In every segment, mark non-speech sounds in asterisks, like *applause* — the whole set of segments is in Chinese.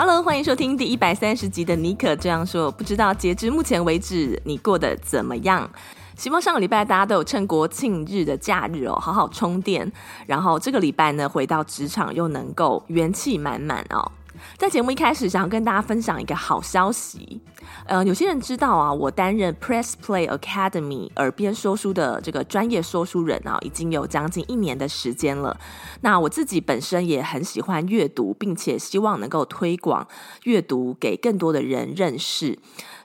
Hello，欢迎收听第一百三十集的妮可这样说。不知道截至目前为止，你过得怎么样？希望上个礼拜大家都有趁国庆日的假日哦，好好充电。然后这个礼拜呢，回到职场又能够元气满满哦。在节目一开始，想要跟大家分享一个好消息。呃，有些人知道啊，我担任 Press Play Academy 耳边说书的这个专业说书人啊，已经有将近一年的时间了。那我自己本身也很喜欢阅读，并且希望能够推广阅读给更多的人认识。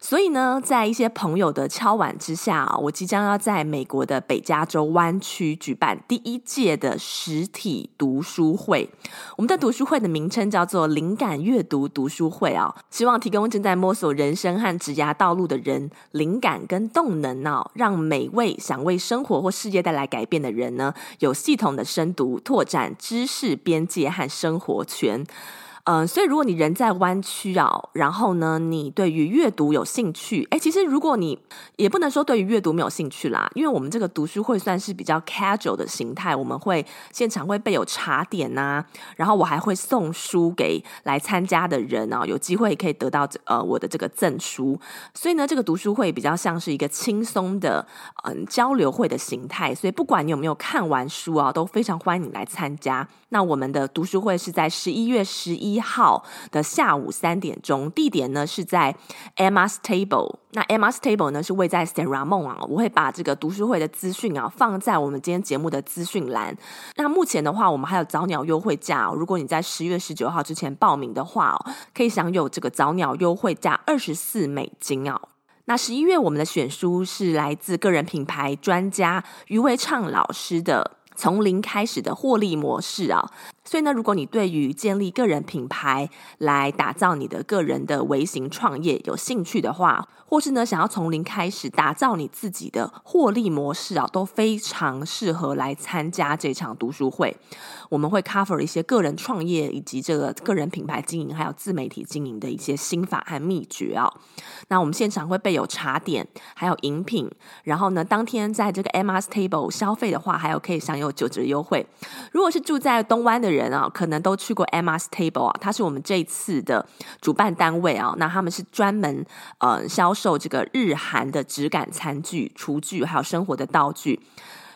所以呢，在一些朋友的敲碗之下啊，我即将要在美国的北加州湾区举办第一届的实体读书会。我们的读书会的名称叫做“灵感阅读读书会”啊，希望提供正在摸索人生和职涯道路的人灵感跟动能啊，让每位想为生活或事业带来改变的人呢，有系统的深读，拓展知识边界和生活圈。嗯、呃，所以如果你人在湾区啊，然后呢，你对于阅读有兴趣，哎，其实如果你也不能说对于阅读没有兴趣啦，因为我们这个读书会算是比较 casual 的形态，我们会现场会备有茶点呐、啊，然后我还会送书给来参加的人啊，有机会可以得到呃我的这个赠书，所以呢，这个读书会比较像是一个轻松的嗯、交流会的形态，所以不管你有没有看完书啊，都非常欢迎你来参加。那我们的读书会是在十一月十一号的下午三点钟，地点呢是在 Emma's Table。那 Emma's Table 呢是位在 s a r a m o n 啊，我会把这个读书会的资讯啊放在我们今天节目的资讯栏。那目前的话，我们还有早鸟优惠价哦，如果你在十月十九号之前报名的话，可以享有这个早鸟优惠价二十四美金哦。那十一月我们的选书是来自个人品牌专家余维畅老师的。从零开始的获利模式啊，所以呢，如果你对于建立个人品牌来打造你的个人的微型创业有兴趣的话，或是呢想要从零开始打造你自己的获利模式啊，都非常适合来参加这场读书会。我们会 cover 一些个人创业以及这个个人品牌经营，还有自媒体经营的一些心法和秘诀啊。那我们现场会备有茶点，还有饮品，然后呢，当天在这个 Emma's Table 消费的话，还有可以享有九折优惠。如果是住在东湾的人啊，可能都去过 Emma's Table 啊，它是我们这一次的主办单位啊。那他们是专门呃销售这个日韩的质感餐具、厨具，还有生活的道具。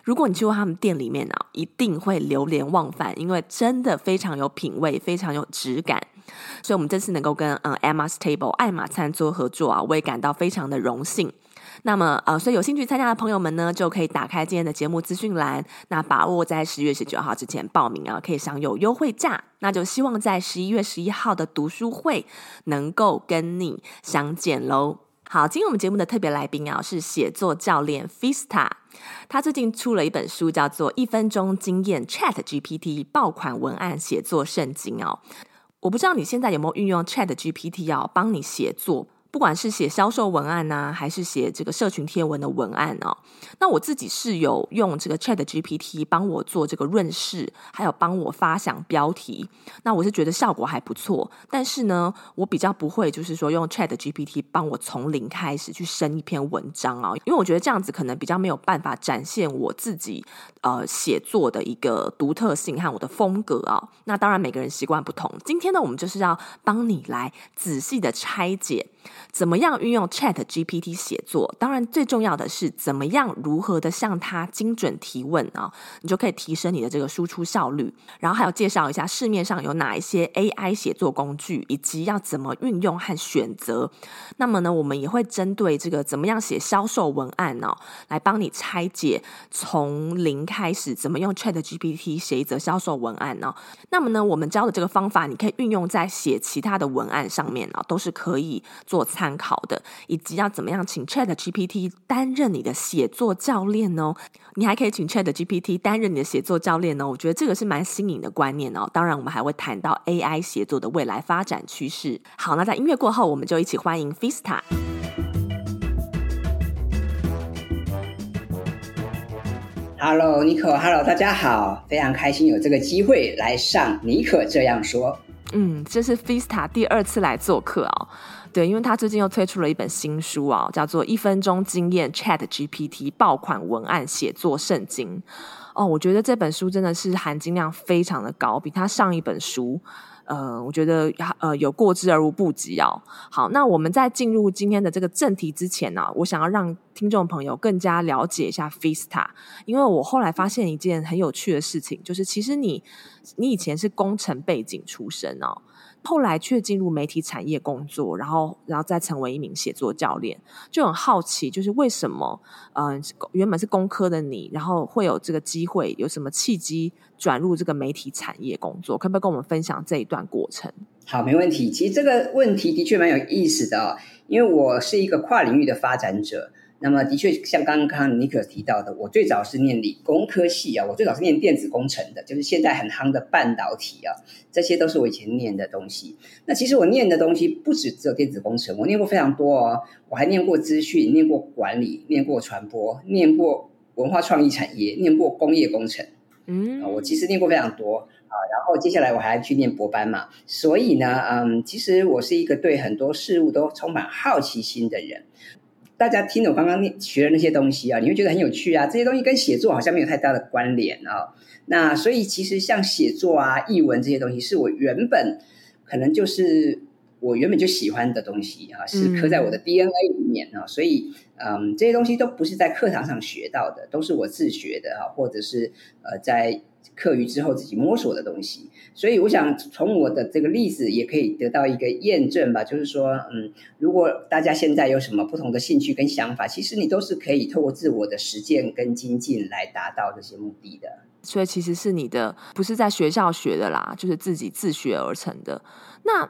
如果你去过他们店里面呢，一定会流连忘返，因为真的非常有品味，非常有质感。所以，我们这次能够跟嗯 Emma's Table 爱马餐桌合作啊，我也感到非常的荣幸。那么，呃，所以有兴趣参加的朋友们呢，就可以打开今天的节目资讯栏，那把握在十月十九号之前报名啊，可以享有优惠价。那就希望在十一月十一号的读书会能够跟你相见喽。好，今天我们节目的特别来宾啊，是写作教练 Fista。他最近出了一本书，叫做《一分钟惊艳 Chat GPT 爆款文案写作圣经》哦。我不知道你现在有没有运用 Chat GPT 哦，帮你写作。不管是写销售文案呐、还是写这个社群贴文的文案哦，那我自己是有用这个 Chat GPT 帮我做这个润饰，还有帮我发想标题。那我是觉得效果还不错，但是呢，我比较不会就是说用 Chat GPT 帮我从零开始去生一篇文章哦，因为我觉得这样子可能比较没有办法展现我自己呃写作的一个独特性和我的风格啊。那当然每个人习惯不同。今天呢，我们就是要帮你来仔细的拆解。怎么样运用 Chat GPT 写作？当然，最重要的是怎么样如何的向他精准提问啊，你就可以提升你的这个输出效率。然后还要介绍一下市面上有哪一些 AI 写作工具，以及要怎么运用和选择。那么呢，我们也会针对这个怎么样写销售文案呢，来帮你拆解从零开开始怎么用 Chat GPT 写一则销售文案呢？那么呢，我们教的这个方法，你可以运用在写其他的文案上面啊，都是可以做。参考的，以及要怎么样请 Chat GPT 担任你的写作教练哦？你还可以请 Chat GPT 担任你的写作教练哦。我觉得这个是蛮新颖的观念哦。当然，我们还会谈到 AI 写作的未来发展趋势。好，那在音乐过后，我们就一起欢迎 Fista。Hello，尼可，Hello，大家好，非常开心有这个机会来上尼可这样说。嗯，这是 Vista 第二次来做客哦。对，因为他最近又推出了一本新书啊、哦，叫做《一分钟经验 Chat GPT 爆款文案写作圣经》。哦，我觉得这本书真的是含金量非常的高，比他上一本书。呃，我觉得呃有过之而无不及哦。好，那我们在进入今天的这个正题之前呢、我想要让听众朋友更加了解一下 Fiesta，因为我后来发现一件很有趣的事情，就是其实你你以前是工程背景出身哦。后来却进入媒体产业工作，然后，然后再成为一名写作教练，就很好奇，就是为什么，嗯、原本是工科的你，然后会有这个机会，有什么契机转入这个媒体产业工作？可不可以跟我们分享这一段过程？好，没问题。其实这个问题的确蛮有意思的哦，因为我是一个跨领域的发展者。那么，的确像刚刚尼可提到的，我最早是念理工科系啊，我最早是念电子工程的，就是现在很夯的半导体啊，这些都是我以前念的东西。那其实我念的东西不止只有电子工程，我念过非常多哦，我还念过资讯，念过管理，念过传播，念过文化创意产业，念过工业工程。嗯，我其实念过非常多啊。然后接下来我还去念博班嘛，所以呢，嗯，其实我是一个对很多事物都充满好奇心的人。大家听了我刚刚学的那些东西啊，你会觉得很有趣啊。这些东西跟写作好像没有太大的关联啊。那所以其实像写作啊、译文这些东西，是我原本可能就是我原本就喜欢的东西啊，是刻在我的 DNA 里面啊。所以，嗯，这些东西都不是在课堂上学到的，都是我自学的啊，或者是呃在。课余之后自己摸索的东西，所以我想从我的这个例子也可以得到一个验证吧，就是说，嗯，如果大家现在有什么不同的兴趣跟想法，其实你都是可以透过自我的实践跟精进来达到这些目的的。所以其实是你的不是在学校学的啦，就是自己自学而成的。那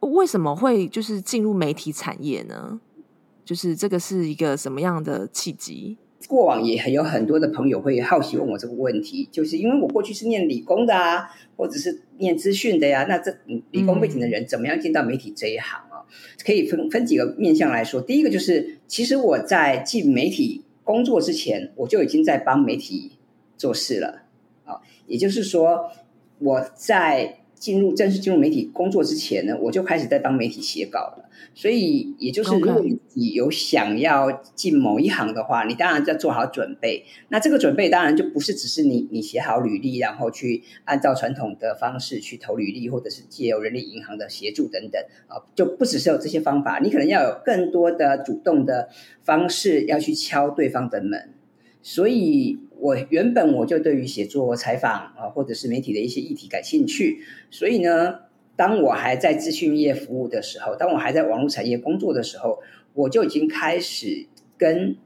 为什么会就是进入媒体产业呢？就是这个是一个什么样的契机？过往也很有很多的朋友会好奇问我这个问题，就是因为我过去是念理工的啊，或者是念资讯的呀，那这理工背景的人怎么样进到媒体这一行啊？可以分分几个面向来说。第一个就是，其实我在进媒体工作之前，我就已经在帮媒体做事了啊，也就是说我在。进入正式进入媒体工作之前呢，我就开始在帮媒体写稿了。所以，也就是如果你有想要进某一行的话.你当然要做好准备。那这个准备当然就不是只是你你写好履历，然后去按照传统的方式去投履历，或者是借由人力银行的协助等等啊，就不只是有这些方法，你可能要有更多的主动的方式要去敲对方的门。所以。我原本我就对于写作、采访啊，或者是媒体的一些议题感兴趣，所以呢，当我还在资讯业服务的时候，当我还在网络产业工作的时候，我就已经开始跟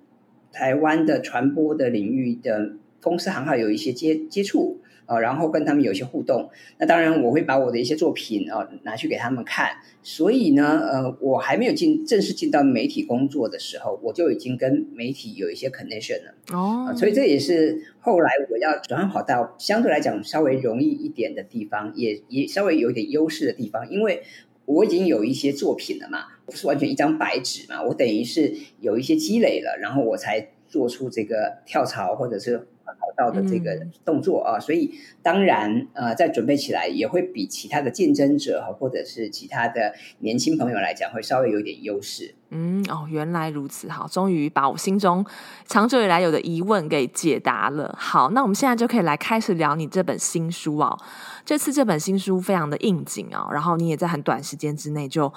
台湾的传播的领域的公司行号有一些接接触。啊，然后跟他们有一些互动。那当然，我会把我的一些作品啊拿去给他们看。所以呢，呃，我还没有进正式进到媒体工作的时候，我就已经跟媒体有一些 connection 了。哦、oh. 呃，所以这也是后来我要转换跑道，相对来讲稍微容易一点的地方，也也稍微有一点优势的地方，因为我已经有一些作品了嘛，不是完全一张白纸嘛，我等于是有一些积累了，然后我才做出这个跳槽或者是。跑道的这个动作啊，所以当然呃，在准备起来也会比其他的竞争者或者是其他的年轻朋友来讲，会稍微有点优势。嗯，哦，原来如此，好，终于把我心中长久以来有的疑问给解答了。好，那我们现在就可以来开始聊你这本新书哦。这次这本新书非常的应景哦，然后你也在很短时间之内就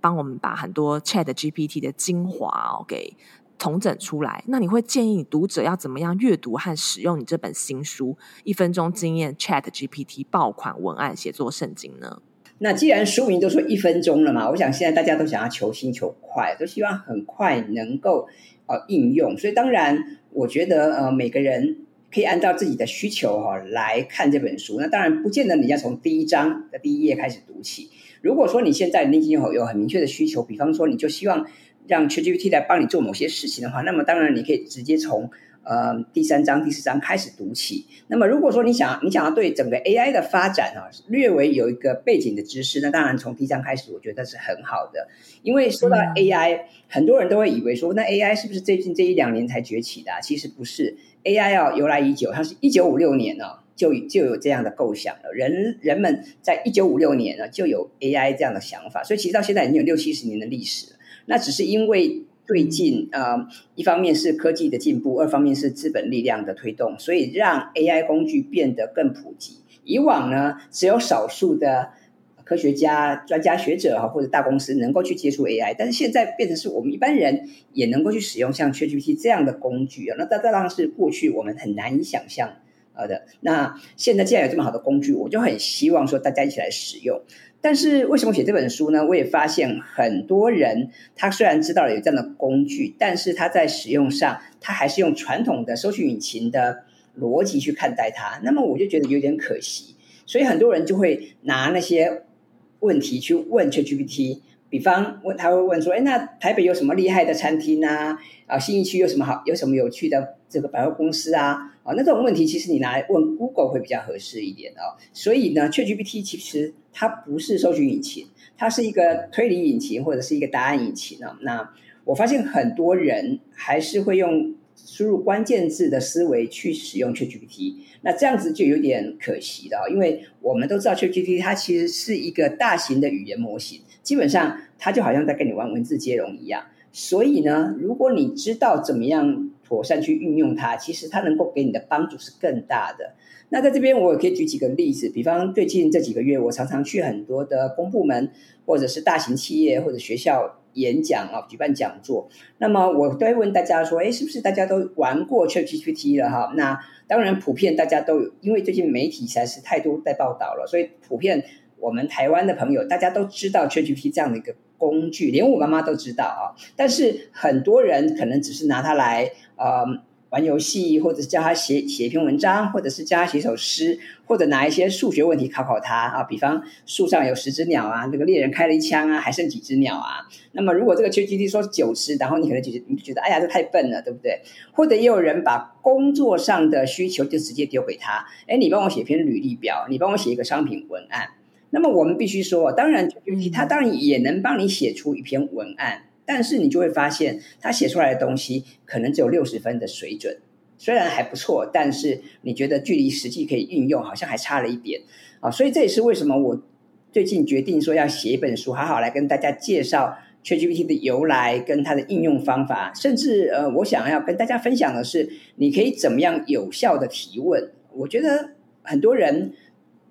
帮我们把很多 Chat GPT 的精华哦给。重整出来，那你会建议你读者要怎么样阅读和使用你这本新书《一分钟经验 Chat GPT 爆款文案写作圣经》呢？那既然书名都说一分钟了嘛，我想现在大家都想要求新求快，都希望很快能够呃应用，所以当然我觉得呃每个人可以按照自己的需求哈、哦、来看这本书。那当然不见得你要从第一章的第一页开始读起。如果说你现在你已经有有很明确的需求，比方说你就希望。让 ChatGPT 来帮你做某些事情的话，那么当然你可以直接从呃第三章、第四章开始读起。那么如果说你想你想要对整个 AI 的发展啊略微有一个背景的知识，那当然从第一章开始，我觉得是很好的。因为说到 AI，、嗯、很多人都会以为说，那 AI 是不是最近这一两年才崛起的、啊？其实不是，AI 啊由来已久，它是一九五六年呢、啊。就就有这样的构想了，人人们在一九五六年呢就有 AI 这样的想法，所以其实到现在已经有六七十年的历史了。那只是因为最近呃，一方面是科技的进步，二方面是资本力量的推动，所以让 AI 工具变得更普及。以往呢，只有少数的科学家、专家学者哈或者大公司能够去接触 AI，但是现在变成是我们一般人也能够去使用像 ChatGPT 这样的工具啊，那这当然是过去我们很难以想象。好的，那现在既然有这么好的工具，我就很希望说大家一起来使用。但是为什么写这本书呢？我也发现很多人，他虽然知道了有这样的工具，但是他在使用上，他还是用传统的搜寻引擎的逻辑去看待它。那么我就觉得有点可惜，所以很多人就会拿那些问题去问 ChatGPT。比方问他会问说：“哎，那台北有什么厉害的餐厅啊？啊，新义区有什么好，有什么有趣的这个百货公司啊？啊，那这种问题其实你拿来问 Google 会比较合适一点哦。所以呢，ChatGPT 其实它不是搜寻引擎，它是一个推理引擎或者是一个答案引擎啊。那我发现很多人还是会用输入关键字的思维去使用 ChatGPT，那这样子就有点可惜了，因为我们都知道 ChatGPT 它其实是一个大型的语言模型。基本上，它就好像在跟你玩文字接龙一样。所以呢，如果你知道怎么样妥善去运用它，其实它能够给你的帮助是更大的。那在这边，我也可以举几个例子，比方最近这几个月，我常常去很多的公部门，或者是大型企业或者学校演讲啊，举办讲座。那么我都会问大家说：“哎，是不是大家都玩过 ChatGPT 了？”哈，那当然，普遍大家都有，因为最近媒体实在是太多在报道了，所以普遍。我们台湾的朋友，大家都知道 ChatGPT 这样的一个工具，连我妈妈都知道啊。但是很多人可能只是拿它来呃玩游戏，或者是叫他写写一篇文章，或者是叫他写首诗，或者拿一些数学问题考考他啊。比方树上有十只鸟啊，那个猎人开了一枪啊，还剩几只鸟啊？那么如果这个 ChatGPT 说九只，然后你可能就你就觉得哎呀，这太笨了，对不对？或者也有人把工作上的需求就直接丢给他，哎，你帮我写篇履历表，你帮我写一个商品文案。那么我们必须说，当然，ChatGPT 它当然也能帮你写出一篇文案，但是你就会发现，它写出来的东西可能只有六十分的水准，虽然还不错，但是你觉得距离实际可以运用好像还差了一点啊。所以这也是为什么我最近决定说要写一本书，好好来跟大家介绍 ChatGPT 的由来跟它的应用方法，甚至呃，我想要跟大家分享的是，你可以怎么样有效的提问。我觉得很多人。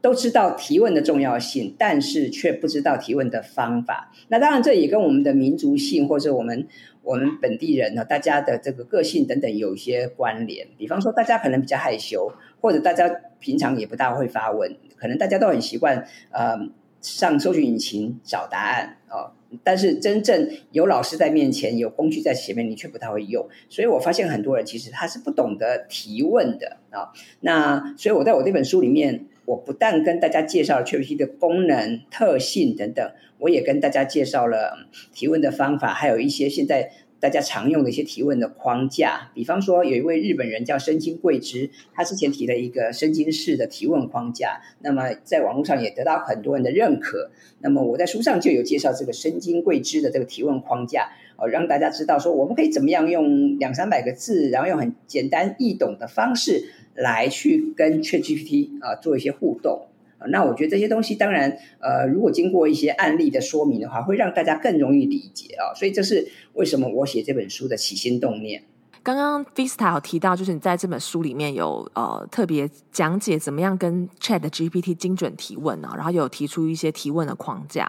都知道提问的重要性，但是却不知道提问的方法。那当然，这也跟我们的民族性或者我们我们本地人呢，大家的这个个性等等有一些关联。比方说，大家可能比较害羞，或者大家平常也不大会发问，可能大家都很习惯呃上搜寻引擎找答案哦。但是真正有老师在面前，有工具在前面，你却不太会用。所以我发现很多人其实他是不懂得提问的啊。那所以我在我这本书里面。我不但跟大家介绍了 ChatGPT 的功能、特性等等，我也跟大家介绍了提问的方法，还有一些现在大家常用的一些提问的框架。比方说，有一位日本人叫深津贵之，他之前提了一个深津式的提问框架，那么在网络上也得到很多人的认可。那么我在书上就有介绍这个深津贵之的这个提问框架，哦，让大家知道说我们可以怎么样用两三百个字，然后用很简单易懂的方式。来去跟 ChatGPT 啊做一些互动，那我觉得这些东西当然呃，如果经过一些案例的说明的话，会让大家更容易理解啊，所以这是为什么我写这本书的起心动念。刚刚 Vista 有提到，就是你在这本书里面有呃特别讲解怎么样跟 Chat GPT 精准提问，然后有提出一些提问的框架。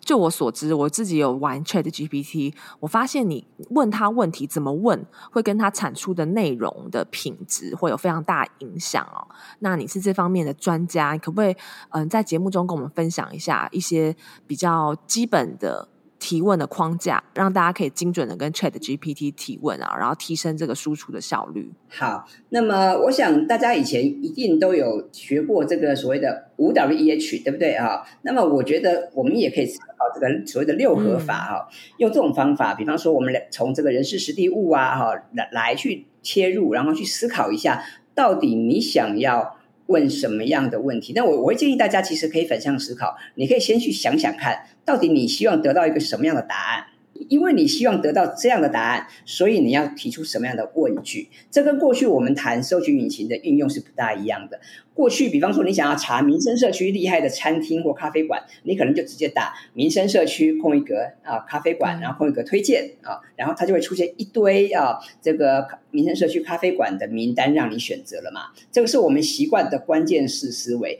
就我所知，我自己有玩 Chat GPT，我发现你问他问题怎么问，会跟他产出的内容的品质会有非常大影响哦。那你是这方面的专家，你可不可以嗯、在节目中跟我们分享一下一些比较基本的提问的框架，让大家可以精准的跟 Chat GPT 提问啊，然后提升这个输出的效率。好，那么我想大家以前一定都有学过这个所谓的五 W E H，对不对啊？那么我觉得我们也可以思考这个所谓的六合法哈，嗯、用这种方法，比方说我们从这个人事实地物啊哈来来去切入，然后去思考一下，到底你想要。问什么样的问题？那我我会建议大家，其实可以反向思考。你可以先去想想看，到底你希望得到一个什么样的答案？因为你希望得到这样的答案，所以你要提出什么样的问句？这跟过去我们谈搜寻引擎的运用是不大一样的。过去，比方说你想要查民生社区厉害的餐厅或咖啡馆，你可能就直接打民生社区空一格啊咖啡馆，然后空一格推荐啊，然后它就会出现一堆啊这个民生社区咖啡馆的名单让你选择了嘛。这个是我们习惯的关键式思维。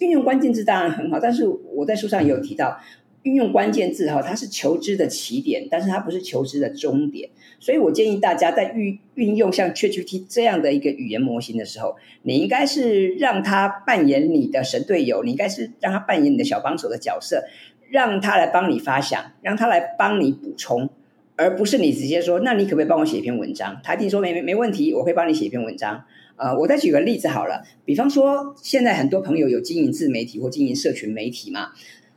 运用关键字当然很好，但是我在书上也有提到。运用关键字哈，它是求知的起点，但是它不是求知的终点。所以我建议大家在运运用像 ChatGPT 这样的一个语言模型的时候，你应该是让它扮演你的神队友，你应该是让它扮演你的小帮手的角色，让它来帮你发想，让它来帮你补充，而不是你直接说，那你可不可以帮我写一篇文章？他一定说没没没问题，我会帮你写一篇文章。呃，我再举个例子好了，比方说现在很多朋友有经营自媒体或经营社群媒体嘛。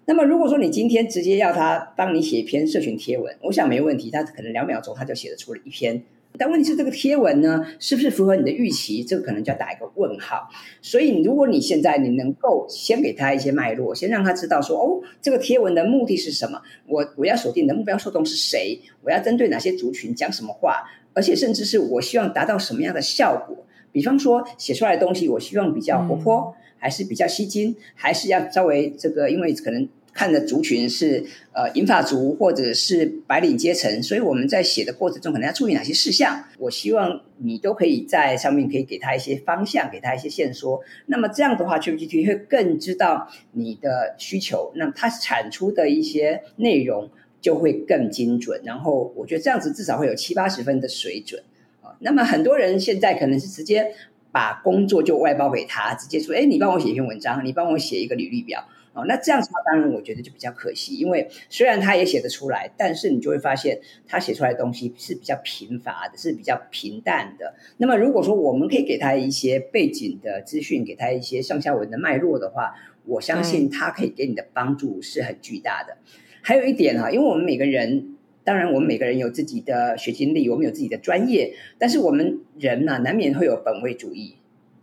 那么，如果说你今天直接要他帮你写一篇社群贴文，我想没问题，他可能两秒钟他就写得出了一篇。但问题是，这个贴文呢，是不是符合你的预期？这个可能就要打一个问号。所以，如果你现在你能够先给他一些脉络，先让他知道说，哦，这个贴文的目的是什么？我我要锁定的目标受众是谁？我要针对哪些族群讲什么话？而且，甚至是我希望达到什么样的效果？比方说，写出来的东西，我希望比较活泼，还是比较吸睛，还是要稍微这个，因为可能。看的族群是呃银发族或者是白领阶层，所以我们在写的过程中可能要注意哪些事项？我希望你都可以在上面可以给他一些方向，给他一些线索。那么这样的话，GPT 会更知道你的需求，那么它产出的一些内容就会更精准。然后我觉得这样子至少会有七八十分的水准啊。那么很多人现在可能是直接把工作就外包给他，直接说：“哎，你帮我写一篇文章，你帮我写一个履历表。”哦，那这样子的话，当然我觉得就比较可惜，因为虽然他也写得出来，但是你就会发现他写出来的东西是比较贫乏的，是比较平淡的。那么如果说我们可以给他一些背景的资讯，给他一些上下文的脉络的话，我相信他可以给你的帮助是很巨大的。嗯、还有一点哈，因为我们每个人，当然我们每个人有自己的学经历，我们有自己的专业，但是我们人呢、啊，难免会有本位主义。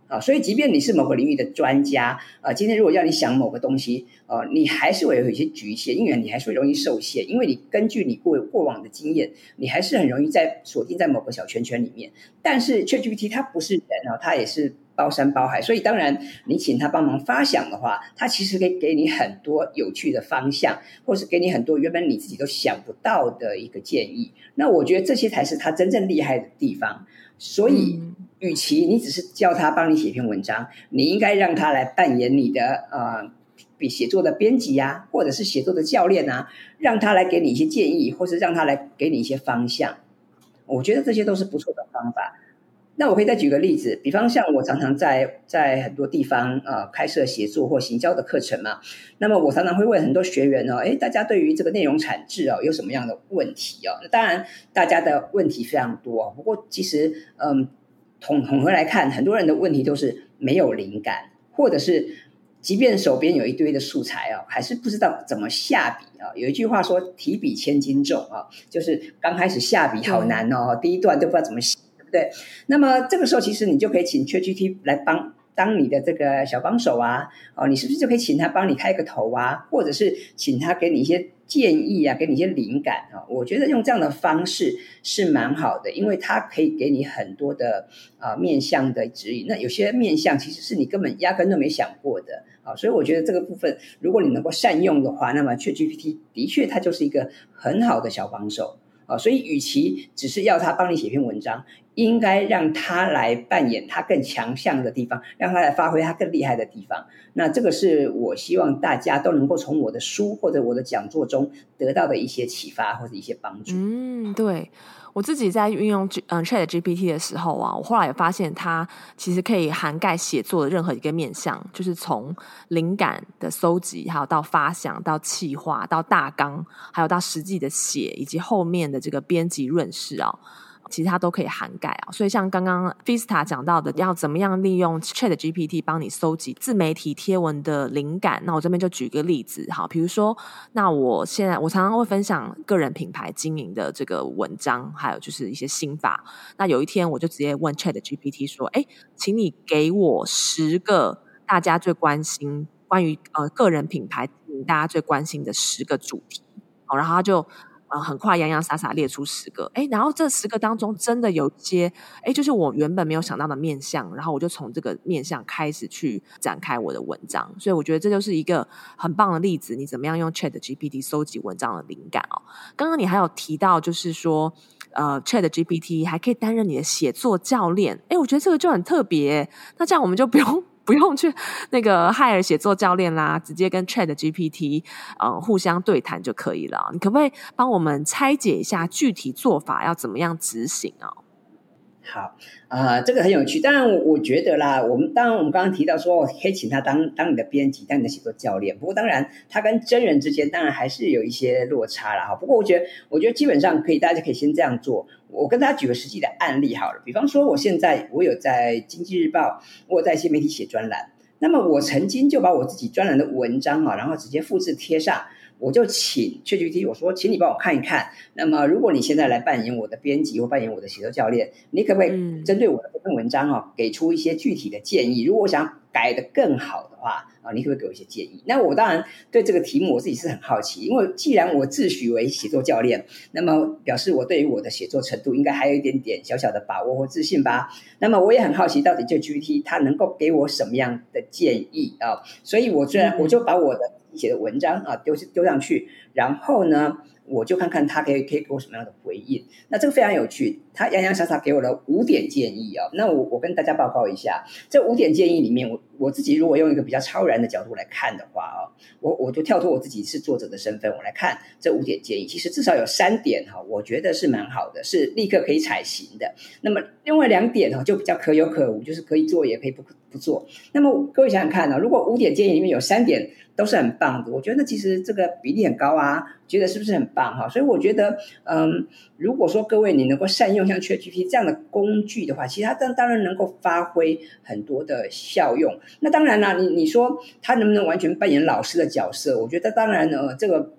啊，所以即便你是某个领域的专家，啊，今天如果要你想某个东西，啊，你还是会有一些局限，因为你还是会容易受限，因为你根据你过过往的经验，你还是很容易在锁定在某个小圈圈里面。但是 ChatGPT 它不是人啊，它也是包山包海，所以当然你请他帮忙发想的话，他其实可以给你很多有趣的方向，或是给你很多原本你自己都想不到的一个建议。那我觉得这些才是他真正厉害的地方。所以。嗯与其你只是叫他帮你写一篇文章，你应该让他来扮演你的呃，比写作的编辑呀，或者是写作的教练啊，让他来给你一些建议，或是让他来给你一些方向。我觉得这些都是不错的方法。那我可以再举个例子，比方像我常常在在很多地方呃开设写作或行销的课程嘛，那么我常常会问很多学员哦，诶，大家对于这个内容产制哦有什么样的问题哦？那当然大家的问题非常多，不过其实嗯。统统合来看，很多人的问题都是没有灵感，或者是即便手边有一堆的素材哦，还是不知道怎么下笔啊。有一句话说“提笔千斤重”啊，就是刚开始下笔好难哦，嗯、第一段都不知道怎么写，对？那么这个时候，其实你就可以请 ChatGPT 来帮。当你的这个小帮手啊，哦，你是不是就可以请他帮你开个头啊，或者是请他给你一些建议啊，给你一些灵感啊？我觉得用这样的方式是蛮好的，因为它可以给你很多的啊面向的指引。那有些面向其实是你根本压根都没想过的啊，所以我觉得这个部分，如果你能够善用的话，那么 ChatGPT 的确它就是一个很好的小帮手啊。所以与其只是要他帮你写篇文章。应该让他来扮演他更强项的地方，让他来发挥他更厉害的地方。那这个是我希望大家都能够从我的书或者我的讲座中得到的一些启发或者一些帮助。嗯，对。我自己在运用嗯 Chat GPT 的时候啊，我后来也发现它其实可以涵盖写作的任何一个面向，就是从灵感的搜集，还有到发想、到企划、到大纲，还有到实际的写，以及后面的这个编辑润饰啊。其实它都可以涵盖啊，所以像刚刚 Vista 讲到的，要怎么样利用 Chat GPT 帮你搜集自媒体贴文的灵感？那我这边就举个例子，好，比如说，那我现在我常常会分享个人品牌经营的这个文章，还有就是一些心法。那有一天我就直接问 Chat GPT 说：“哎，请你给我十个大家最关心关于呃个人品牌大家最关心的十个主题。”好，然后他就。呃，很快洋洋洒洒列出十个，哎，然后这十个当中真的有一些，哎，就是我原本没有想到的面向，然后我就从这个面向开始去展开我的文章，所以我觉得这就是一个很棒的例子，你怎么样用 Chat GPT 搜集文章的灵感哦？刚刚你还有提到，就是说，呃，Chat GPT 还可以担任你的写作教练，哎，我觉得这个就很特别，那这样我们就不用。不用去那个 hire 写作教练啦，*laughs* 直接跟 Chat GPT 呃互相对谈就可以了。你可不可以帮我们拆解一下具体做法要怎么样执行啊？好，呃，这个很有趣。当然我，我觉得啦，我们当然我们刚刚提到说，可以请他当当你的编辑，当你的写作教练。不过，当然他跟真人之间当然还是有一些落差了哈。不过，我觉得，我觉得基本上可以，大家可以先这样做。我跟大家举个实际的案例好了，比方说，我现在我有在《经济日报》，我有在一些媒体写专栏。那么，我曾经就把我自己专栏的文章啊，然后直接复制贴上。我就请 ChatGPT，我说，请你帮我看一看。那么，如果你现在来扮演我的编辑或扮演我的写作教练，你可不可以针对我的这篇文章啊，给出一些具体的建议？如果我想改的更好的话啊，你可不可以给我一些建议？那我当然对这个题目我自己是很好奇，因为既然我自诩为写作教练，那么表示我对于我的写作程度应该还有一点点小小的把握或自信吧。那么我也很好奇，到底这 GPT 它能够给我什么样的建议啊？所以我虽然我就把我的。写的文章啊，丢丢上去，然后呢，我就看看它可以可以给我什么样的回应。那这个非常有趣，他洋洋洒洒给我了五点建议啊。那我我跟大家报告一下，这五点建议里面，我我自己如果用一个比较超然的角度来看的话啊，我我就跳脱我自己是作者的身份，我来看这五点建议，其实至少有三点哈，我觉得是蛮好的，是立刻可以采行的。那么另外两点哈，就比较可有可无，就是可以做也可以不不做。那么各位想想看呢，如果五点建议里面有三点，都是很棒的，我觉得其实这个比例很高啊，觉得是不是很棒哈？所以我觉得，嗯，如果说各位你能够善用像 ChatGPT 这样的工具的话，其实它当当然能够发挥很多的效用。那当然啦，你你说它能不能完全扮演老师的角色？我觉得当然呢，这个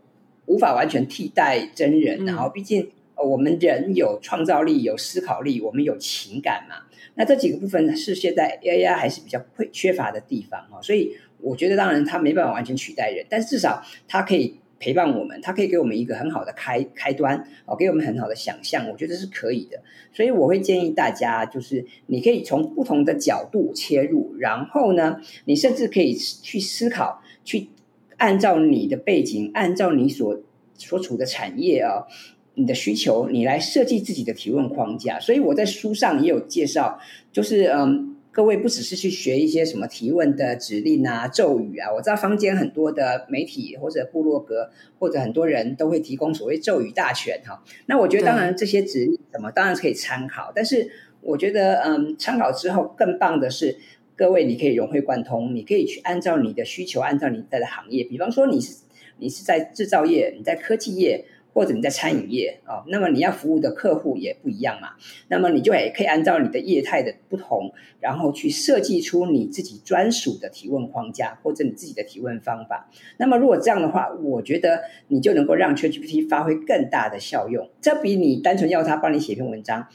无法完全替代真人，然后毕竟我们人有创造力、有思考力，我们有情感嘛。那这几个部分是现在 AI 还是比较会缺乏的地方哈，所以。我觉得当然它没办法完全取代人，但至少它可以陪伴我们，它可以给我们一个很好的开开端，哦，给我们很好的想象，我觉得是可以的。所以我会建议大家，就是你可以从不同的角度切入，然后呢，你甚至可以去思考，去按照你的背景，按照你所所处的产业啊，你的需求，你来设计自己的提问框架。所以我在书上也有介绍，就是嗯。各位不只是去学一些什么提问的指令啊、咒语啊，我知道坊间很多的媒体或者部落格或者很多人都会提供所谓咒语大全哈。那我觉得当然这些指令什么当然是可以参考，但是我觉得嗯，参考之后更棒的是，各位你可以融会贯通，你可以去按照你的需求，按照你在的行业，比方说你是你是在制造业，你在科技业。或者你在餐饮业啊，那么你要服务的客户也不一样嘛，那么你就也可以按照你的业态的不同，然后去设计出你自己专属的提问框架，或者你自己的提问方法。那么如果这样的话，我觉得你就能够让 ChatGPT 发挥更大的效用，这比你单纯要它帮你写篇文章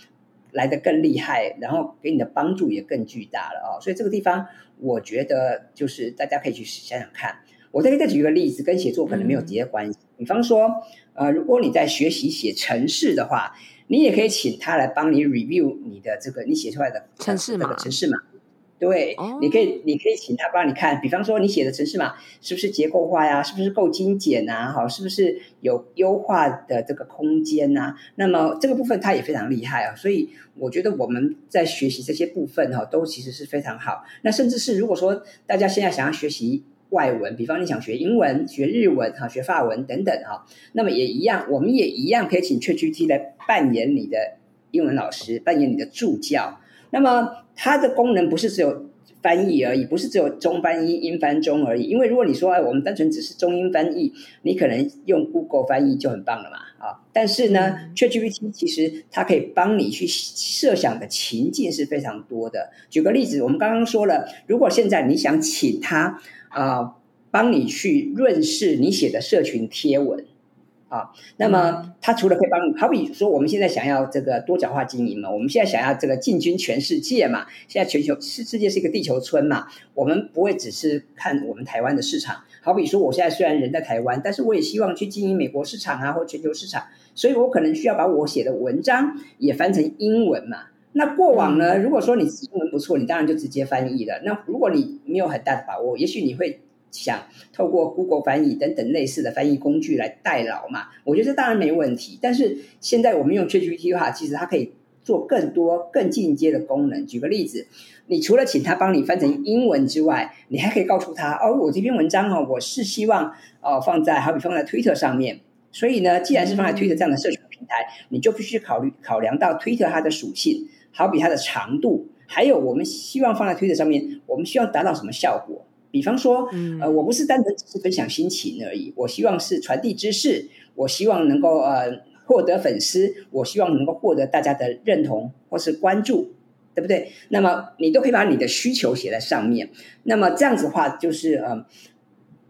来的更厉害，然后给你的帮助也更巨大了啊。所以这个地方，我觉得就是大家可以去想想看。我再给再举一个例子，跟写作可能没有直接关系。比方说，呃，如果你在学习写程式的话，你也可以请他来帮你 review 你的这个你写出来的程式码，程式码，对，哦、你可以，你可以请他帮你看，比方说你写的程式码是不是结构化呀？是不是够精简啊？好，是不是有优化的这个空间呐、啊？那么这个部分他也非常厉害啊，所以我觉得我们在学习这些部分哈，都其实是非常好。那甚至是如果说大家现在想要学习外文，比方你想学英文、学日文、哈、学法文等等哈，那么也一样，我们也一样可以请 ChatGPT 来扮演你的英文老师，扮演你的助教。那么它的功能不是只有翻译而已，不是只有中翻英、英翻中而已。因为如果你说哎，我们单纯只是中英翻译，你可能用 Google 翻译就很棒了嘛，啊！但是呢，ChatGPT 其实它可以帮你去设想的情境是非常多的。举个例子，我们刚刚说了，如果现在你想请他啊帮你去润饰你写的社群贴文。啊，那么它除了可以帮你，好比说我们现在想要这个多角化经营嘛，我们现在想要这个进军全世界嘛，现在全球世世界是一个地球村嘛，我们不会只是看我们台湾的市场。好比说我现在虽然人在台湾，但是我也希望去经营美国市场啊，或全球市场，所以我可能需要把我写的文章也翻成英文嘛。那过往呢，如果说你英文不错，你当然就直接翻译了。那如果你没有很大的把握，也许你会。想透过 Google 翻译等等类似的翻译工具来代劳嘛？我觉得这当然没问题。但是现在我们用 ChatGPT 的话，其实它可以做更多更进阶的功能。举个例子，你除了请他帮你翻成英文之外，你还可以告诉他：哦，我这篇文章哦，我是希望哦放在好比放在 Twitter 上面。所以呢，既然是放在 Twitter 这样的社群平台，你就必须考虑考量到 Twitter 它的属性，好比它的长度，还有我们希望放在 Twitter 上面，我们需要达到什么效果？比方说，呃，我不是单纯只是分享心情而已，我希望是传递知识，我希望能够呃获得粉丝，我希望能够获得大家的认同或是关注，对不对？那么你都可以把你的需求写在上面。那么这样子的话，就是呃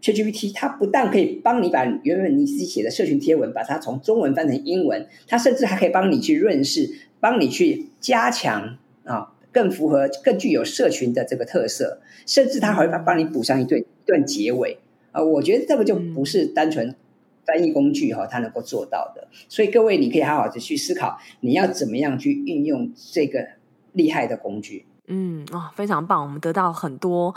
，ChatGPT 它不但可以帮你把原本你自己写的社群贴文，把它从中文翻成英文，它甚至还可以帮你去润饰，帮你去加强啊。更符合、更具有社群的这个特色，甚至他还会帮你补上一段一段结尾啊！我觉得这个就不是单纯翻译工具哈，它能够做到的。所以各位，你可以好好的去思考，你要怎么样去运用这个厉害的工具。嗯啊、非常棒！我们得到很多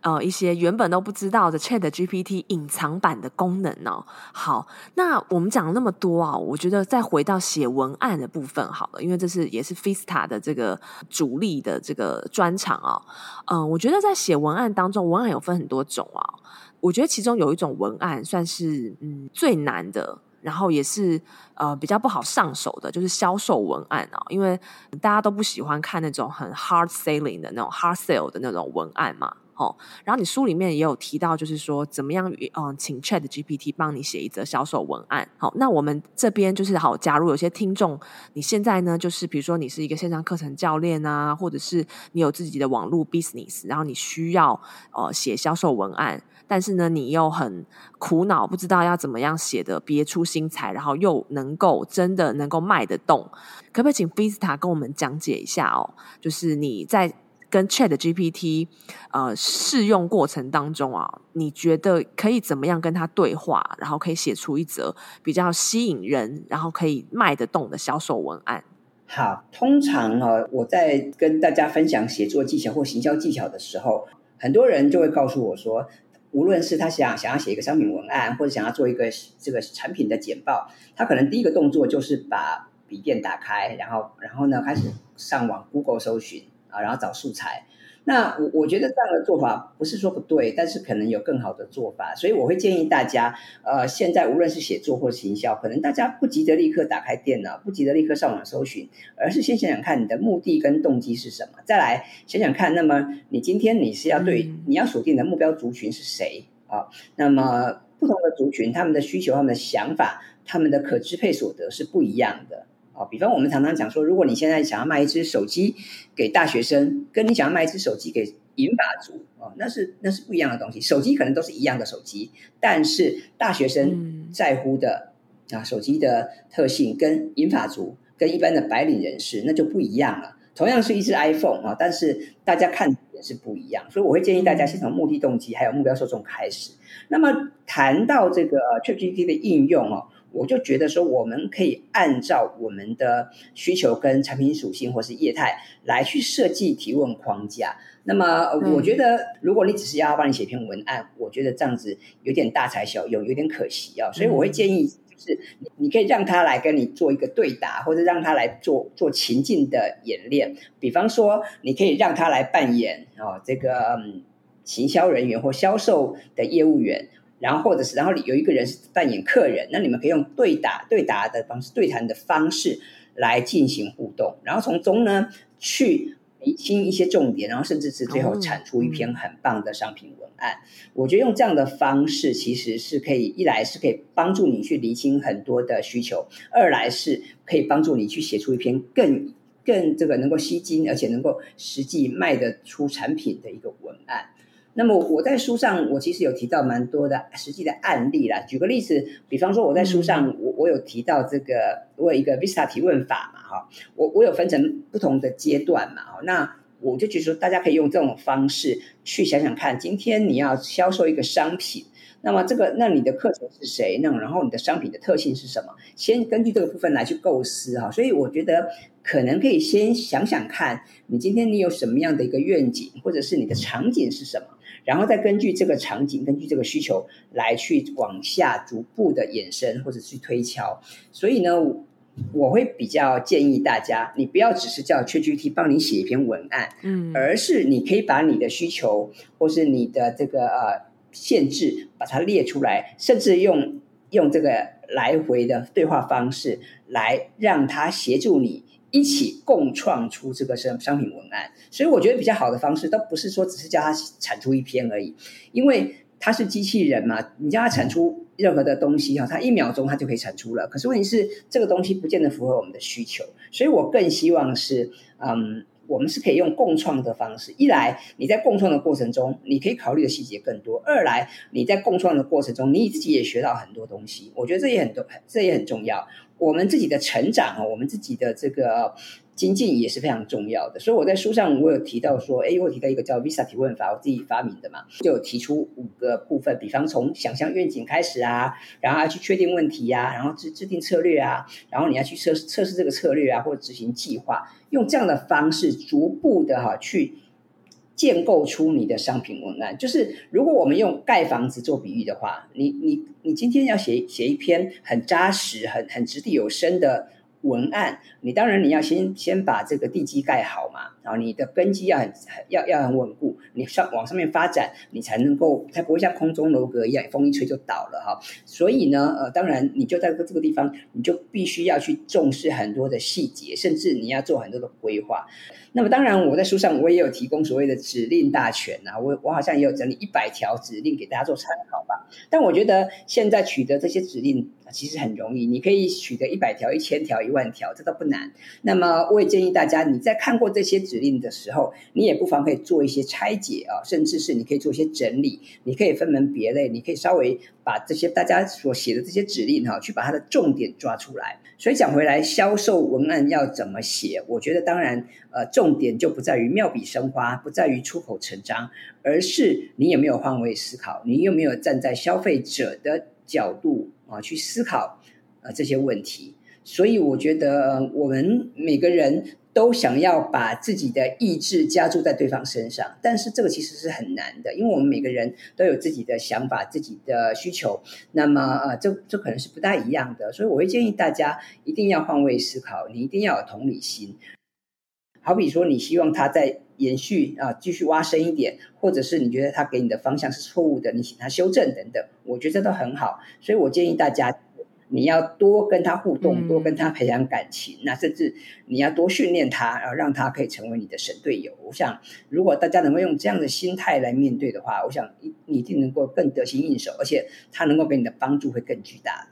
呃一些原本都不知道的 Chat GPT 隐藏版的功能哦。好，那我们讲了那么多啊，我觉得再回到写文案的部分好了，因为这是也是 Vista 的这个主力的这个专场啊。嗯、我觉得在写文案当中，文案有分很多种啊。我觉得其中有一种文案算是嗯最难的。然后也是呃比较不好上手的，就是销售文案啊，因为大家都不喜欢看那种很 hard selling 的那种 hard sell 的那种文案嘛，哦，然后你书里面也有提到，就是说怎么样，嗯、请 Chat GPT 帮你写一则销售文案。好，那我们这边就是好，假如有些听众，你现在呢，就是比如说你是一个线上课程教练啊，或者是你有自己的网络 business，然后你需要呃写销售文案。但是呢，你又很苦恼，不知道要怎么样写的别出心裁，然后又能够真的能够卖得动，可不可以请 Vista 跟我们讲解一下哦？就是你在跟 Chat GPT 呃试用过程当中啊，你觉得可以怎么样跟他对话，然后可以写出一则比较吸引人，然后可以卖得动的销售文案？好，通常呢，我在跟大家分享写作技巧或行销技巧的时候，很多人就会告诉我说。无论是他想想要写一个商品文案，或者想要做一个这个产品的简报，他可能第一个动作就是把笔电打开，然后然后呢开始上网 Google 搜寻啊，然后找素材。那我我觉得这样的做法不是说不对，但是可能有更好的做法，所以我会建议大家，呃，现在无论是写作或行销，可能大家不急着立刻打开电脑，不急着立刻上网搜寻，而是先想想看你的目的跟动机是什么，再来想想看，那么你今天你是要对你要锁定的目标族群是谁啊？那么不同的族群，他们的需求、他们的想法、他们的可支配所得是不一样的。啊，比方我们常常讲说，如果你现在想要卖一支手机给大学生，跟你想要卖一支手机给银发族，哦，那是那是不一样的东西。手机可能都是一样的手机，但是大学生在乎的啊，手机的特性跟银发族跟一般的白领人士那就不一样了。同样是一支 iPhone 啊，但是大家看也是不一样，所以我会建议大家先从目的动机还有目标受众开始。那么谈到这个 ChatGPT 的应用哦。我就觉得说，我们可以按照我们的需求跟产品属性或是业态来去设计提问框架。那么，我觉得如果你只是要帮你写篇文案，我觉得这样子有点大材小用，有点可惜啊。所以我会建议，就是你可以让他来跟你做一个对答，或者让他来做做情境的演练。比方说，你可以让他来扮演哦这个嗯行销人员或销售的业务员。然后或者是，然后有一个人是扮演客人，那你们可以用对答对答的方式、对谈的方式来进行互动，然后从中呢去厘清一些重点，然后甚至是最后产出一篇很棒的商品文案。我觉得用这样的方式其实是可以，一来是可以帮助你去厘清很多的需求，二来是可以帮助你去写出一篇更更这个能够吸睛，而且能够实际卖得出产品的一个文案。那么我在书上，我其实有提到蛮多的实际的案例啦。举个例子，比方说我在书上，我我有提到这个，我有一个 Vista 提问法嘛，哈，我我有分成不同的阶段嘛，哈，那我就觉得说，大家可以用这种方式去想想看，今天你要销售一个商品，那么这个，那你的客群是谁？那然后你的商品的特性是什么？先根据这个部分来去构思哈。所以我觉得可能可以先想想看，你今天你有什么样的一个愿景，或者是你的场景是什么？然后再根据这个场景，根据这个需求来去往下逐步的延伸或者去推敲。所以呢，我会比较建议大家，你不要只是叫 ChatGPT 帮你写一篇文案，嗯，而是你可以把你的需求或是你的这个呃限制把它列出来，甚至用用这个来回的对话方式来让它协助你。一起共创出这个商商品文案，所以我觉得比较好的方式，都不是说只是叫他产出一篇而已，因为他是机器人嘛，你叫他产出任何的东西哈，他一秒钟他就可以产出了。可是问题是，这个东西不见得符合我们的需求，所以我更希望是，嗯，我们是可以用共创的方式。一来你在共创的过程中，你可以考虑的细节更多；二来你在共创的过程中，你自己也学到很多东西。我觉得这也很多，这也很重要。我们自己的成长啊，我们自己的这个精进也是非常重要的。所以我在书上我有提到说，哎，我提到一个叫 Visa 提问法，我自己发明的嘛，就有提出五个部分，比方从想象愿景开始啊，然后要去确定问题呀、啊，然后制制定策略啊，然后你要去测测试这个策略啊，或者执行计划，用这样的方式逐步的哈去。建构出你的商品文案，就是如果我们用盖房子做比喻的话，你你你今天要写写一篇很扎实、很很掷地有声的文案，你当然你要先先把这个地基盖好嘛，然后你的根基要很要要很稳固，你上往上面发展，你才能够才不会像空中楼阁一样，风一吹就倒了哈。所以呢，呃，当然你就在这个地方，你就必须要去重视很多的细节，甚至你要做很多的规划。那么当然，我在书上我也有提供所谓的指令大全啊，我我好像也有整理一百条指令给大家做参考吧。但我觉得现在取得这些指令其实很容易，你可以取得一百条、一千条、一万条，这都不难。那么我也建议大家，你在看过这些指令的时候，你也不妨可以做一些拆解啊，甚至是你可以做一些整理，你可以分门别类，你可以稍微把这些大家所写的这些指令哈，去把它的重点抓出来。所以讲回来，销售文案要怎么写？我觉得当然，呃，重点就不在于妙笔生花，不在于出口成章，而是你有没有换位思考，你有没有站在消费者的角度啊去思考啊这些问题。所以我觉得我们每个人。都想要把自己的意志加注在对方身上，但是这个其实是很难的，因为我们每个人都有自己的想法、自己的需求，那么呃，这这可能是不大一样的，所以我会建议大家一定要换位思考，你一定要有同理心。好比说，你希望他在延续啊，继续挖深一点，或者是你觉得他给你的方向是错误的，你请他修正等等，我觉得这都很好，所以我建议大家。你要多跟他互动，多跟他培养感情，嗯、那甚至你要多训练他，然后让他可以成为你的神队友。我想，如果大家能够用这样的心态来面对的话，我想你你一定能够更得心应手，而且他能够给你的帮助会更巨大的。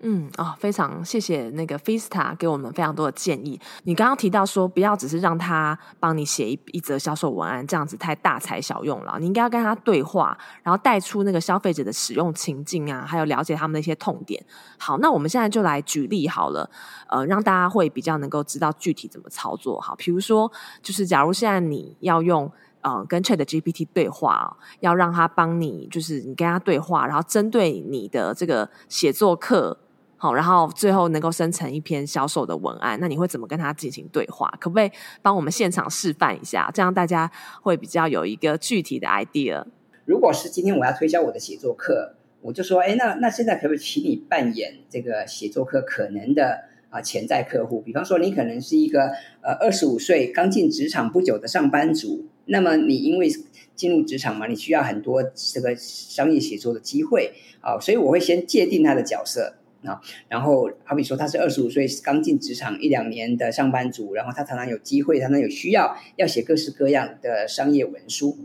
嗯啊、非常谢谢那个 Fista 给我们非常多的建议。你刚刚提到说，不要只是让他帮你写一一则销售文案，这样子太大材小用了。你应该要跟他对话，然后带出那个消费者的使用情境啊，还有了解他们的一些痛点。好，那我们现在就来举例好了，呃，让大家会比较能够知道具体怎么操作。好，比如说，就是假如现在你要用呃跟 ChatGPT 对话，要让他帮你，就是你跟他对话，然后针对你的这个写作课。好，然后最后能够生成一篇销售的文案，那你会怎么跟他进行对话？可不可以帮我们现场示范一下？这样大家会比较有一个具体的 idea。如果是今天我要推销我的写作课，我就说，哎，那那现在可不可以请你扮演这个写作课可能的啊潜在客户？比方说，你可能是一个呃二十五岁刚进职场不久的上班族，那么你因为进入职场嘛，你需要很多这个商业写作的机会啊，所以我会先界定他的角色。啊，然后好比说他是二十五岁刚进职场一两年的上班族，然后他常常有机会，常常有需要要写各式各样的商业文书，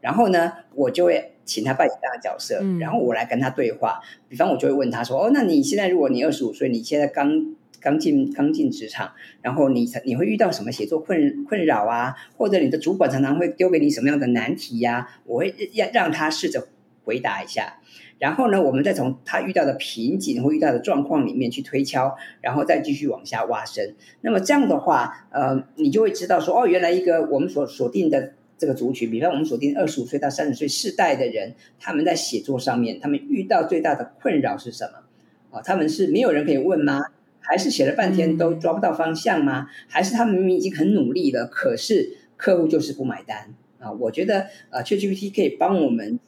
然后呢，我就会请他扮演这样的角色，然后我来跟他对话。比方我就会问他说：“哦，那你现在如果你二十五岁，你现在刚刚进刚进职场，然后你你会遇到什么写作困困扰啊？或者你的主管常常会丢给你什么样的难题呀？”我会让让他试着回答一下。然后呢，我们再从他遇到的瓶颈或遇到的状况里面去推敲，然后再继续往下挖深。那么这样的话，呃，你就会知道说，哦，原来一个我们所锁定的这个族群，比方我们锁定二十五岁到三十岁世代的人，他们在写作上面，他们遇到最大的困扰是什么？啊、哦，他们是没有人可以问吗？还是写了半天都抓不到方向吗？还是他们明明已经很努力了，可是客户就是不买单啊？我觉得，呃，ChatGPT 可以帮我们。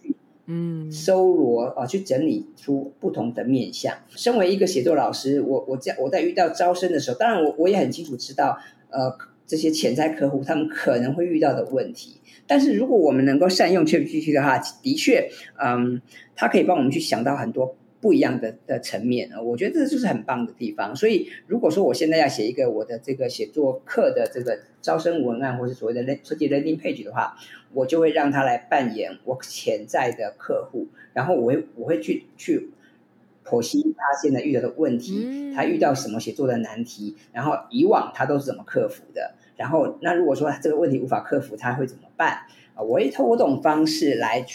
嗯，搜罗啊，去整理出不同的面相。身为一个写作老师，我我在我在遇到招生的时候，当然我我也很清楚知道，呃，这些潜在客户他们可能会遇到的问题。但是如果我们能够善用 ChatGPT 的话，的确，嗯，它可以帮我们去想到很多。不一样的的层面啊，我觉得这就是很棒的地方。所以，如果说我现在要写一个我的这个写作课的这个招生文案，或是所谓的设计 landing page 的话，我就会让他来扮演我潜在的客户，然后我会我会去去剖析他现在遇到的问题，他遇到什么写作的难题，然后以往他都是怎么克服的。然后，那如果说这个问题无法克服，他会怎么办啊？我会透过这种方式来。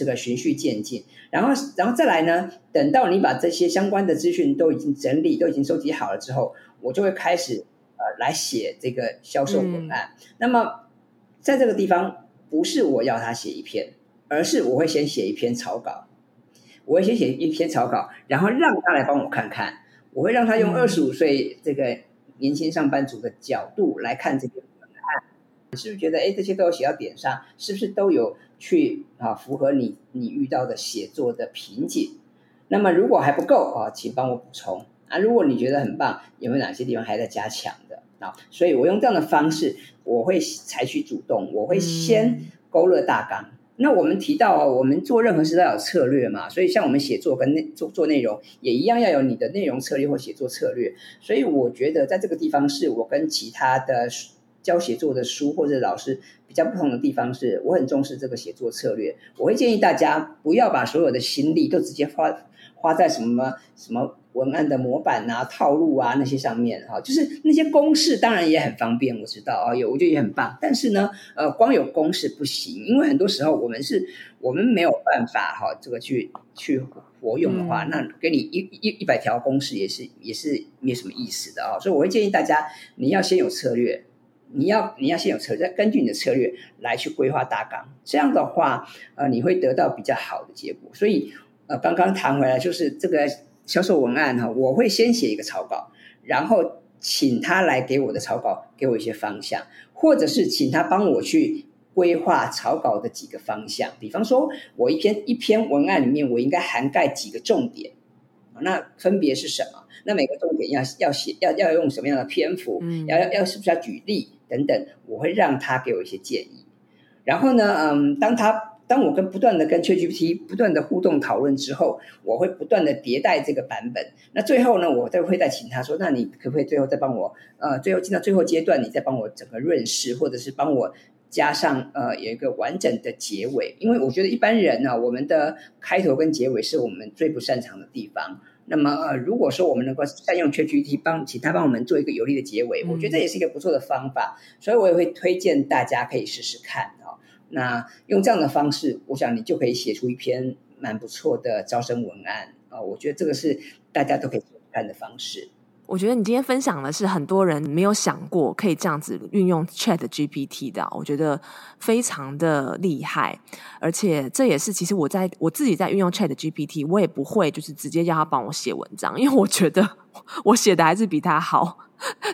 这个循序渐进，然后，然后再来呢？等到你把这些相关的资讯都已经整理、都已经收集好了之后，我就会开始呃来写这个销售文案。嗯、那么，在这个地方，不是我要他写一篇，而是我会先写一篇草稿。我会先写一篇草稿，然后让他来帮我看看。我会让他用二十五岁这个年轻上班族的角度来看这篇文案。你是不是觉得，哎，这些都有写到点上？是不是都有去啊符合你你遇到的写作的瓶颈？那么如果还不够啊，请帮我补充啊。如果你觉得很棒，有没有哪些地方还在加强的啊？所以我用这样的方式，我会采取主动，我会先勾勒大纲。那我们提到啊，我们做任何事都要有策略嘛，所以像我们写作跟内做做内容也一样，要有你的内容策略或写作策略。所以我觉得在这个地方是我跟其他的。教写作的书或者老师比较不同的地方是，我很重视这个写作策略。我会建议大家不要把所有的心力都直接花花在什么什么文案的模板啊、套路啊那些上面哈。就是那些公式当然也很方便，我知道啊，有我觉得也很棒。但是呢，呃，光有公式不行，因为很多时候我们是我们没有办法哈，这个去去活用的话，嗯、那给你一一一百条公式也是也是没什么意思的啊。所以我会建议大家，你要先有策略。你要你要先有策略，再根据你的策略来去规划大纲，这样的话，呃，你会得到比较好的结果。所以，呃，刚刚谈回来就是这个销售文案哈，我会先写一个草稿，然后请他来给我的草稿给我一些方向，或者是请他帮我去规划草稿的几个方向。比方说，我一篇一篇文案里面，我应该涵盖几个重点，那分别是什么？那每个重点要要写要要用什么样的篇幅？嗯，要要要是不是要举例？等等，我会让他给我一些建议。然后呢，嗯，当他当我跟不断的跟 ChatGPT 不断的互动讨论之后，我会不断的迭代这个版本。那最后呢，我再会再请他说，那你可不可以最后再帮我，呃，最后进到最后阶段，你再帮我整个润饰，或者是帮我加上呃有一个完整的结尾？因为我觉得一般人呢，我们的开头跟结尾是我们最不擅长的地方。那么，呃，如果说我们能够善用 ChatGPT 帮，请他帮我们做一个有力的结尾，嗯、我觉得这也是一个不错的方法，所以我也会推荐大家可以试试看啊、哦。那用这样的方式，我想你就可以写出一篇蛮不错的招生文案啊、哦。我觉得这个是大家都可以看的方式。我觉得你今天分享的是很多人没有想过可以这样子运用 Chat GPT 的，我觉得非常的厉害，而且这也是其实我在我自己在运用 Chat GPT，我也不会就是直接叫他帮我写文章，因为我觉得 *laughs* 我写的还是比他好。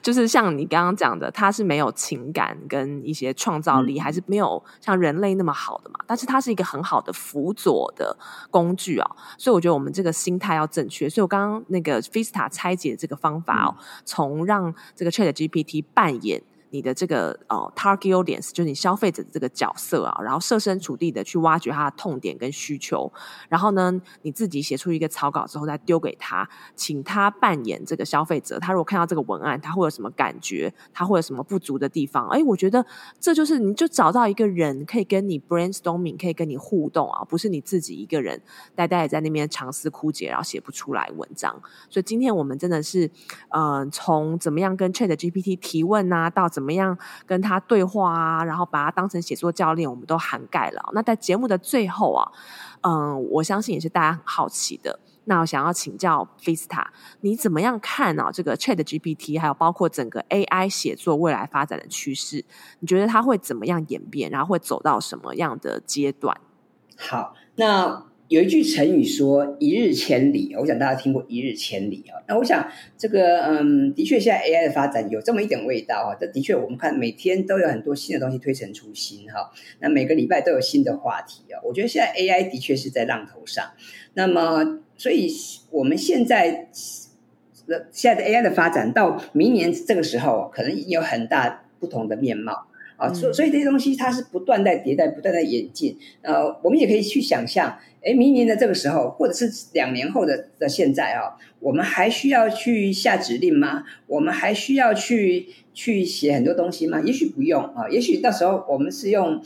就是像你刚刚讲的，它是没有情感跟一些创造力，嗯、还是没有像人类那么好的嘛？但是它是一个很好的辅佐的工具哦，所以我觉得我们这个心态要正确。所以我刚刚那个 Vista 拆解这个方法哦，从、嗯、让这个 ChatGPT 扮演。你的这个呃 target audience 就是你消费者的这个角色啊，然后设身处地的去挖掘他的痛点跟需求，然后呢，你自己写出一个草稿之后再丢给他，请他扮演这个消费者。他如果看到这个文案，他会有什么感觉？他会有什么不足的地方？哎，我觉得这就是你就找到一个人可以跟你 brainstorming，可以跟你互动啊，不是你自己一个人呆呆在那边长思枯竭，然后写不出来文章。所以今天我们真的是呃，从怎么样跟 ChatGPT 提问啊，到怎么样跟他对话啊，然后把他当成写作教练，我们都涵盖了。那在节目的最后啊，嗯，我相信也是大家很好奇的。那我想要请教 Vista，你怎么样看啊？这个 ChatGPT 还有包括整个 AI 写作未来发展的趋势，你觉得它会怎么样演变？然后会走到什么样的阶段？好，那。有一句成语说“一日千里”，我想大家听过“一日千里”啊。那我想这个，嗯，的确，现在 AI 的发展有这么一点味道啊。这的确，我们看每天都有很多新的东西推陈出新哈。那每个礼拜都有新的话题啊。我觉得现在 AI 的确是在浪头上。那么，所以我们现在现在的 AI 的发展到明年这个时候，可能已经有很大不同的面貌。啊，所所以这些东西它是不断在迭代，不断在演进。呃，我们也可以去想象，哎，明年的这个时候，或者是两年后的的现在啊，我们还需要去下指令吗？我们还需要去去写很多东西吗？也许不用啊，也许到时候我们是用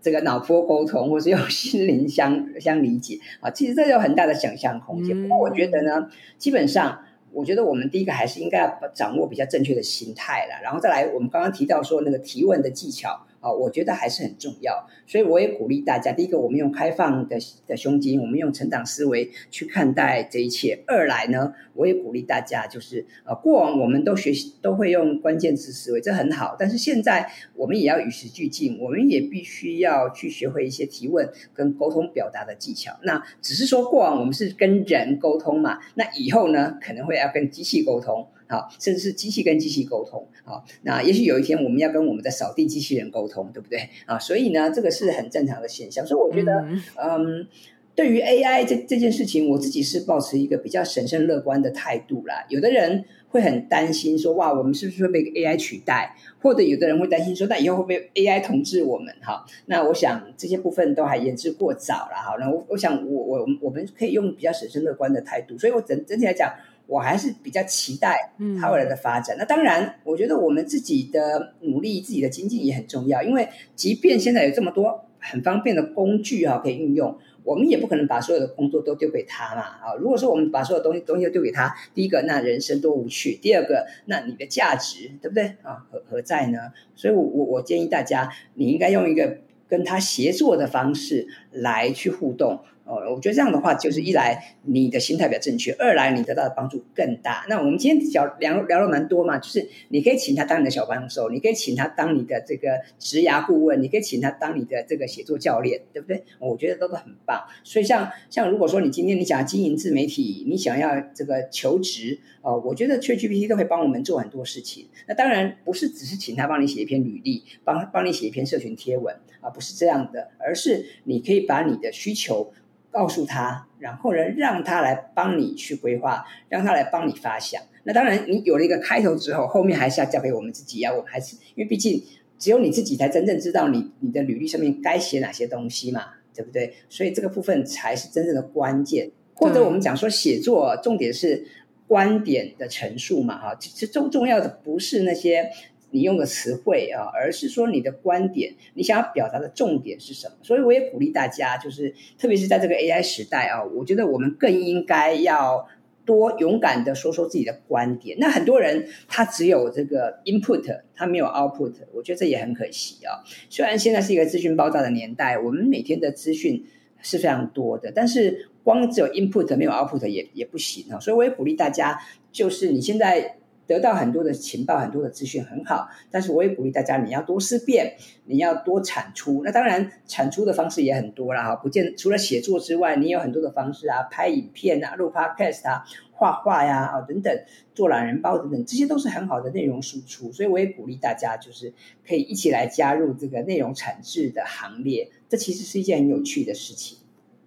这个脑波沟通，或是用心灵相相理解啊。其实这有很大的想象空间。不过我觉得呢，基本上。我觉得我们第一个还是应该要掌握比较正确的心态了，然后再来，我们刚刚提到说那个提问的技巧。啊，我觉得还是很重要，所以我也鼓励大家。第一个，我们用开放的的胸襟，我们用成长思维去看待这一切。二来呢，我也鼓励大家，就是呃，过往我们都学习都会用关键词思维，这很好。但是现在我们也要与时俱进，我们也必须要去学会一些提问跟沟通表达的技巧。那只是说过往我们是跟人沟通嘛，那以后呢，可能会要跟机器沟通。好，甚至是机器跟机器沟通，好，那也许有一天我们要跟我们的扫地机器人沟通，对不对？啊，所以呢，这个是很正常的现象。所以我觉得，嗯，嗯，对于 AI 这这件事情，我自己是保持一个比较审慎乐观的态度啦。有的人会很担心说，哇，我们是不是会被 AI 取代？或者有的人会担心说，那以后会被 AI 统治我们？哈，那我想这些部分都还言之过早了。好，那我我想我我我们可以用比较审慎乐观的态度。所以我整整体来讲。我还是比较期待它未来的发展。嗯、那当然，我觉得我们自己的努力、自己的精进也很重要。因为即便现在有这么多很方便的工具啊，可以运用，我们也不可能把所有的工作都丢给他嘛。啊，如果说我们把所有东西东西都丢给他，第一个，那人生多无趣；第二个，那你的价值对不对啊？何何在呢？所以我，我我我建议大家，你应该用一个跟他协作的方式来去互动。我觉得这样的话，就是一来你的心态比较正确，二来你得到的帮助更大。那我们今天聊聊聊了蛮多嘛，就是你可以请他当你的小帮手，你可以请他当你的这个职涯顾问，你可以请他当你的这个写作教练，对不对？我觉得都是很棒。所以像像如果说你今天你想要经营自媒体，你想要这个求职哦，我觉得 ChatGPT 都会帮我们做很多事情。那当然不是只是请他帮你写一篇履历，帮帮你写一篇社群贴文啊，不是这样的，而是你可以把你的需求。告诉他，然后呢，让他来帮你去规划，让他来帮你发想。那当然，你有了一个开头之后，后面还是要交给我们自己啊。我们还是因为毕竟只有你自己才真正知道你你的履历上面该写哪些东西嘛，对不对？所以这个部分才是真正的关键。或者我们讲说写作，重点是观点的陈述嘛，哈，其实重重要的不是那些。你用的词汇啊，而是说你的观点，你想要表达的重点是什么？所以我也鼓励大家，就是特别是在这个 AI 时代啊，我觉得我们更应该要多勇敢的说说自己的观点。那很多人他只有这个 input，他没有 output，我觉得这也很可惜啊。虽然现在是一个资讯爆炸的年代，我们每天的资讯是非常多的，但是光只有 input 没有 output 也也不行啊。所以我也鼓励大家，就是你现在。得到很多的情报、很多的资讯很好。但是我也鼓励大家，你要多思辨，你要多产出。那当然，产出的方式也很多啦，哈，不见除了写作之外，你有很多的方式啊，拍影片啊，录 Podcast 啊，画画呀，啊等等，做懒人包等等，这些都是很好的内容输出。所以我也鼓励大家，就是可以一起来加入这个内容产制的行列。这其实是一件很有趣的事情。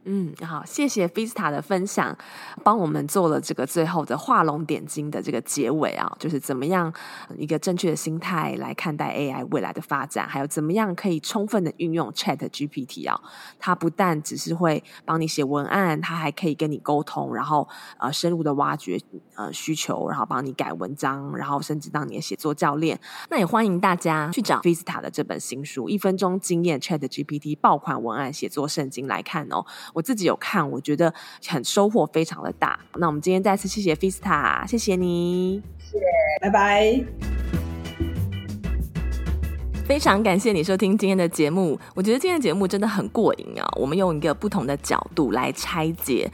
嗯，好，谢谢 Vista 的分享，帮我们做了这个最后的画龙点睛的这个结尾啊，就是怎么样一个正确的心态来看待 AI 未来的发展，还有怎么样可以充分的运用 Chat GPT 啊，它不但只是会帮你写文案，它还可以跟你沟通，然后呃深入的挖掘呃需求，然后帮你改文章，然后甚至当你的写作教练。那也欢迎大家去找 Vista 的这本新书《一分钟经验 Chat GPT 爆款文案写作圣经》来看哦。我自己有看，我觉得很收获非常的大。那我们今天再次谢谢 Fista，谢谢你，谢谢，拜拜。非常感谢你收听今天的节目，我觉得今天的节目真的很过瘾啊！我们用一个不同的角度来拆解，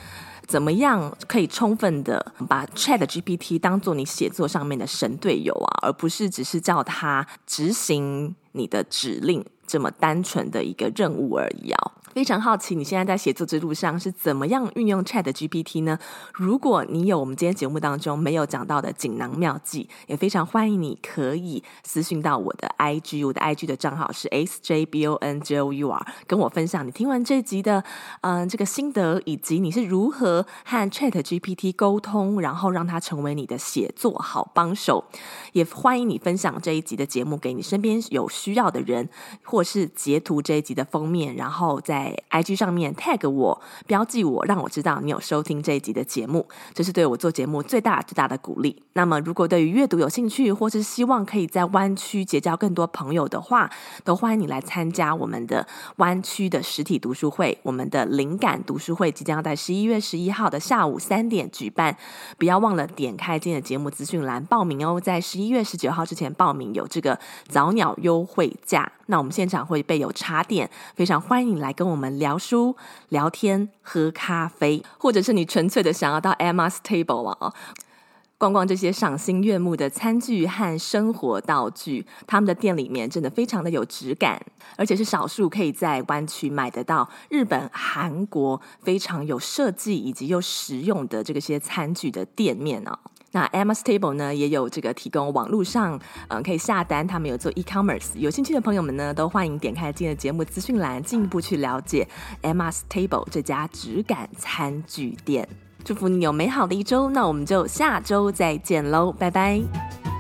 怎么样可以充分的把 ChatGPT 当做你写作上面的神队友啊，而不是只是叫它执行你的指令这么单纯的一个任务而已啊。非常好奇，你现在在写作之路上是怎么样运用 Chat GPT 呢？如果你有我们今天节目当中没有讲到的锦囊妙计，也非常欢迎你可以私信到我的 IG，我的 IG 的账号是 sjbonjour，跟我分享你听完这集的嗯这个心得，以及你是如何和 Chat GPT 沟通，然后让它成为你的写作好帮手。也欢迎你分享这一集的节目给你身边有需要的人，或是截图这一集的封面，然后再。在 IG 上面 tag 我，标记我，让我知道你有收听这一集的节目，这是对我做节目最大最大的鼓励。那么，如果对于阅读有兴趣，或是希望可以在湾区结交更多朋友的话，都欢迎你来参加我们的湾区的实体读书会。我们的灵感读书会即将在十一月十一号的下午三点举办，不要忘了点开今天的节目资讯栏报名哦。在十一月十九号之前报名有这个早鸟优惠价。那我们现场会备有茶点，非常欢迎你来跟我们聊书、聊天、喝咖啡，或者是你纯粹的想要到 Emma's Table 啊，逛逛这些赏心悦目的餐具和生活道具。他们的店里面真的非常的有质感，而且是少数可以在湾区买得到日本、韩国非常有设计以及又实用的这个些餐具的店面啊。那 Emma's Table 呢，也有这个提供网络上，嗯、可以下单，他们有做 e-commerce，有兴趣的朋友们呢，都欢迎点开今天的节目资讯栏，进一步去了解 Emma's Table 这家质感餐具店。祝福你有美好的一周，那我们就下周再见喽，拜拜。